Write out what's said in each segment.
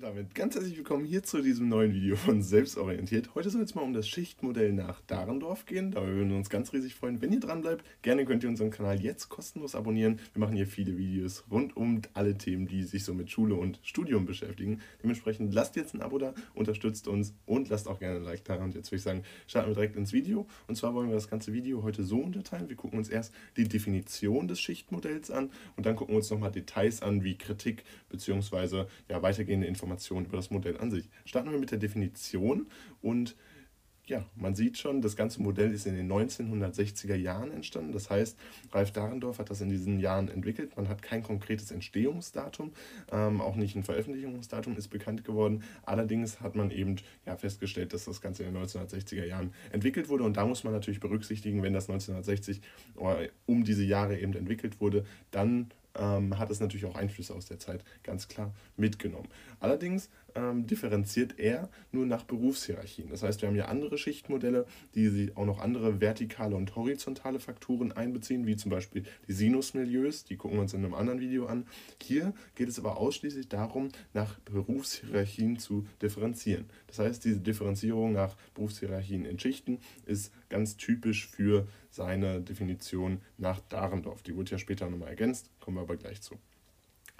Und damit ganz herzlich willkommen hier zu diesem neuen Video von Selbstorientiert. Heute soll es mal um das Schichtmodell nach Dahrendorf gehen. Da würden wir uns ganz riesig freuen, wenn ihr dran bleibt. Gerne könnt ihr unseren Kanal jetzt kostenlos abonnieren. Wir machen hier viele Videos rund um alle Themen, die sich so mit Schule und Studium beschäftigen. Dementsprechend lasst jetzt ein Abo da, unterstützt uns und lasst auch gerne ein Like da. Und jetzt würde ich sagen, starten wir direkt ins Video. Und zwar wollen wir das ganze Video heute so unterteilen. Wir gucken uns erst die Definition des Schichtmodells an und dann gucken wir uns nochmal Details an, wie Kritik bzw. Ja, weitergehende Informationen Informationen über das Modell an sich. Starten wir mit der Definition und ja, man sieht schon, das ganze Modell ist in den 1960er Jahren entstanden. Das heißt, Ralf Dahrendorf hat das in diesen Jahren entwickelt. Man hat kein konkretes Entstehungsdatum, ähm, auch nicht ein Veröffentlichungsdatum ist bekannt geworden. Allerdings hat man eben ja, festgestellt, dass das Ganze in den 1960er Jahren entwickelt wurde. Und da muss man natürlich berücksichtigen, wenn das 1960 oder um diese Jahre eben entwickelt wurde, dann ähm, hat es natürlich auch Einflüsse aus der Zeit ganz klar mitgenommen. Allerdings ähm, differenziert er nur nach Berufshierarchien. Das heißt, wir haben ja andere Schichtmodelle, die auch noch andere vertikale und horizontale Faktoren einbeziehen, wie zum Beispiel die Sinusmilieus, die gucken wir uns in einem anderen Video an. Hier geht es aber ausschließlich darum, nach Berufshierarchien zu differenzieren. Das heißt, diese Differenzierung nach Berufshierarchien in Schichten ist ganz typisch für seine Definition nach Dahrendorf. Die wurde ja später nochmal ergänzt, kommen wir aber gleich zu.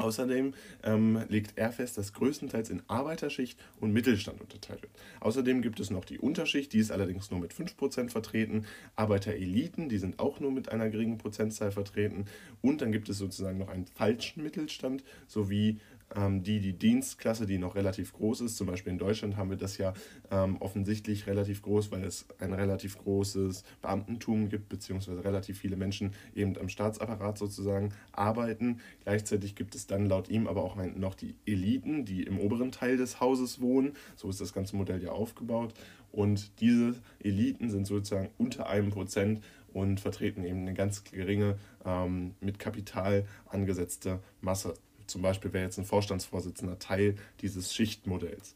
Außerdem ähm, legt er fest, dass größtenteils in Arbeiterschicht und Mittelstand unterteilt wird. Außerdem gibt es noch die Unterschicht, die ist allerdings nur mit 5% vertreten. Arbeitereliten, die sind auch nur mit einer geringen Prozentzahl vertreten. Und dann gibt es sozusagen noch einen falschen Mittelstand sowie die, die Dienstklasse, die noch relativ groß ist. Zum Beispiel in Deutschland haben wir das ja ähm, offensichtlich relativ groß, weil es ein relativ großes Beamtentum gibt, beziehungsweise relativ viele Menschen eben am Staatsapparat sozusagen arbeiten. Gleichzeitig gibt es dann laut ihm aber auch noch die Eliten, die im oberen Teil des Hauses wohnen. So ist das ganze Modell ja aufgebaut. Und diese Eliten sind sozusagen unter einem Prozent und vertreten eben eine ganz geringe ähm, mit Kapital angesetzte Masse zum Beispiel wäre jetzt ein Vorstandsvorsitzender Teil dieses Schichtmodells.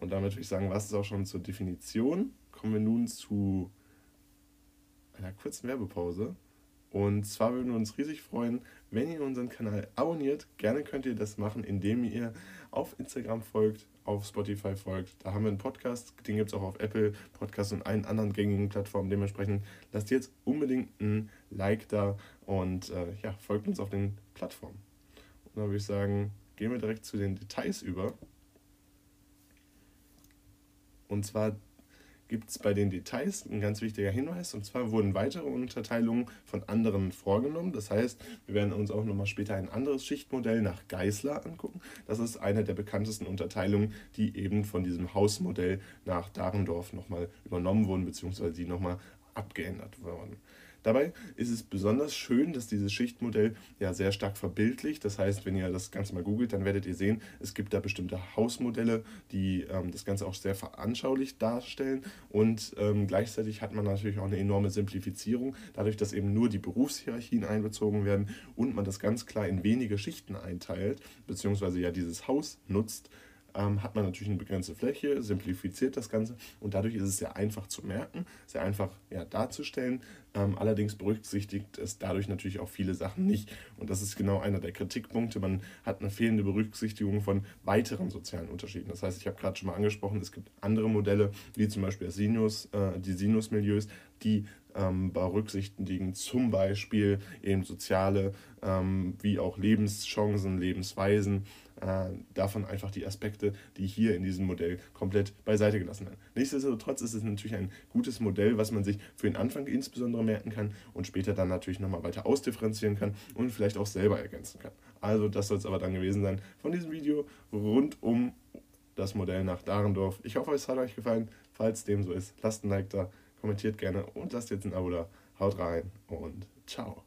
Und damit würde ich sagen, was ist auch schon zur Definition. Kommen wir nun zu einer kurzen Werbepause. Und zwar würden wir uns riesig freuen, wenn ihr unseren Kanal abonniert. Gerne könnt ihr das machen, indem ihr auf Instagram folgt, auf Spotify folgt. Da haben wir einen Podcast, den gibt es auch auf Apple Podcasts und allen anderen gängigen Plattformen. Dementsprechend lasst jetzt unbedingt ein Like da und äh, ja, folgt uns auf den Plattformen dann würde ich sagen, gehen wir direkt zu den Details über. Und zwar gibt es bei den Details ein ganz wichtiger Hinweis. Und zwar wurden weitere Unterteilungen von anderen vorgenommen. Das heißt, wir werden uns auch nochmal später ein anderes Schichtmodell nach Geisler angucken. Das ist eine der bekanntesten Unterteilungen, die eben von diesem Hausmodell nach Dahrendorf nochmal übernommen wurden, beziehungsweise die nochmal abgeändert wurden. Dabei ist es besonders schön, dass dieses Schichtmodell ja sehr stark verbildlicht. Das heißt, wenn ihr das Ganze mal googelt, dann werdet ihr sehen, es gibt da bestimmte Hausmodelle, die ähm, das Ganze auch sehr veranschaulich darstellen. Und ähm, gleichzeitig hat man natürlich auch eine enorme Simplifizierung, dadurch, dass eben nur die Berufshierarchien einbezogen werden und man das ganz klar in wenige Schichten einteilt, beziehungsweise ja dieses Haus nutzt ähm, hat man natürlich eine begrenzte Fläche, simplifiziert das Ganze und dadurch ist es sehr einfach zu merken, sehr einfach ja, darzustellen. Ähm, allerdings berücksichtigt es dadurch natürlich auch viele Sachen nicht. Und das ist genau einer der Kritikpunkte. Man hat eine fehlende Berücksichtigung von weiteren sozialen Unterschieden. Das heißt, ich habe gerade schon mal angesprochen, es gibt andere Modelle, wie zum Beispiel Sinus, äh, die Sinusmilieus, die ähm, berücksichtigen zum Beispiel eben soziale ähm, wie auch Lebenschancen, Lebensweisen, äh, davon einfach die Aspekte, die hier in diesem Modell komplett beiseite gelassen werden. Nichtsdestotrotz ist es natürlich ein gutes Modell, was man sich für den Anfang insbesondere merken kann und später dann natürlich nochmal weiter ausdifferenzieren kann und vielleicht auch selber ergänzen kann. Also das soll es aber dann gewesen sein von diesem Video rund um das Modell nach Dahrendorf. Ich hoffe, es hat euch gefallen. Falls dem so ist, lasst ein Like da, kommentiert gerne und lasst jetzt ein Abo da. Haut rein und ciao.